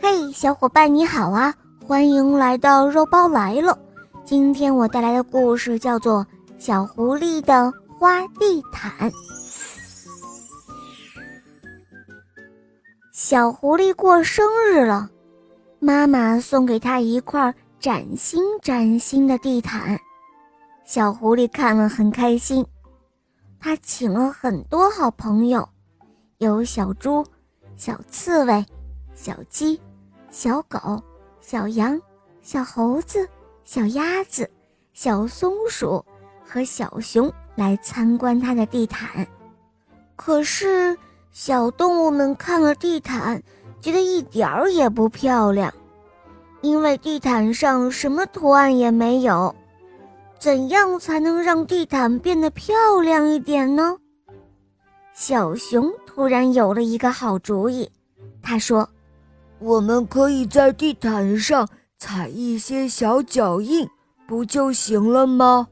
嘿，小伙伴你好啊！欢迎来到肉包来了。今天我带来的故事叫做《小狐狸的花地毯》。小狐狸过生日了，妈妈送给他一块崭新崭新的地毯。小狐狸看了很开心，他请了很多好朋友，有小猪、小刺猬、小鸡。小狗、小羊、小猴子、小鸭子、小松鼠和小熊来参观它的地毯。可是，小动物们看了地毯，觉得一点儿也不漂亮，因为地毯上什么图案也没有。怎样才能让地毯变得漂亮一点呢？小熊突然有了一个好主意，他说。我们可以在地毯上踩一些小脚印，不就行了吗？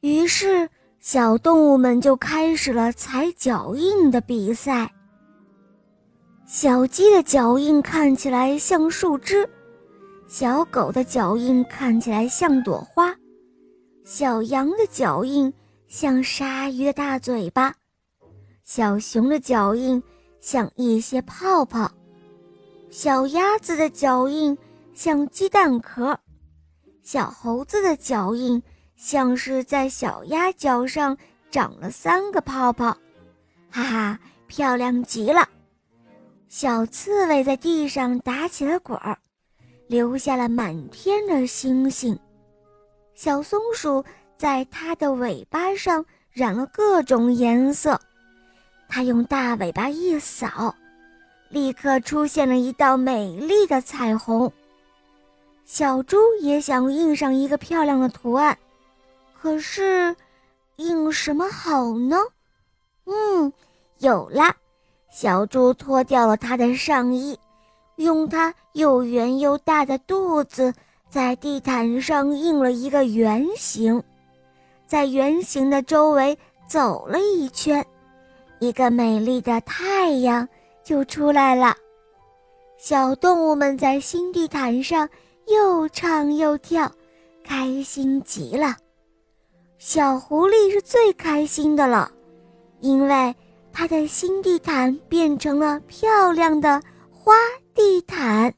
于是，小动物们就开始了踩脚印的比赛。小鸡的脚印看起来像树枝，小狗的脚印看起来像朵花，小羊的脚印像鲨鱼的大嘴巴，小熊的脚印像一些泡泡。小鸭子的脚印像鸡蛋壳，小猴子的脚印像是在小鸭脚上长了三个泡泡，哈哈，漂亮极了！小刺猬在地上打起了滚儿，留下了满天的星星。小松鼠在它的尾巴上染了各种颜色，它用大尾巴一扫。立刻出现了一道美丽的彩虹。小猪也想印上一个漂亮的图案，可是印什么好呢？嗯，有了！小猪脱掉了它的上衣，用它又圆又大的肚子在地毯上印了一个圆形，在圆形的周围走了一圈，一个美丽的太阳。就出来了，小动物们在新地毯上又唱又跳，开心极了。小狐狸是最开心的了，因为它的新地毯变成了漂亮的花地毯。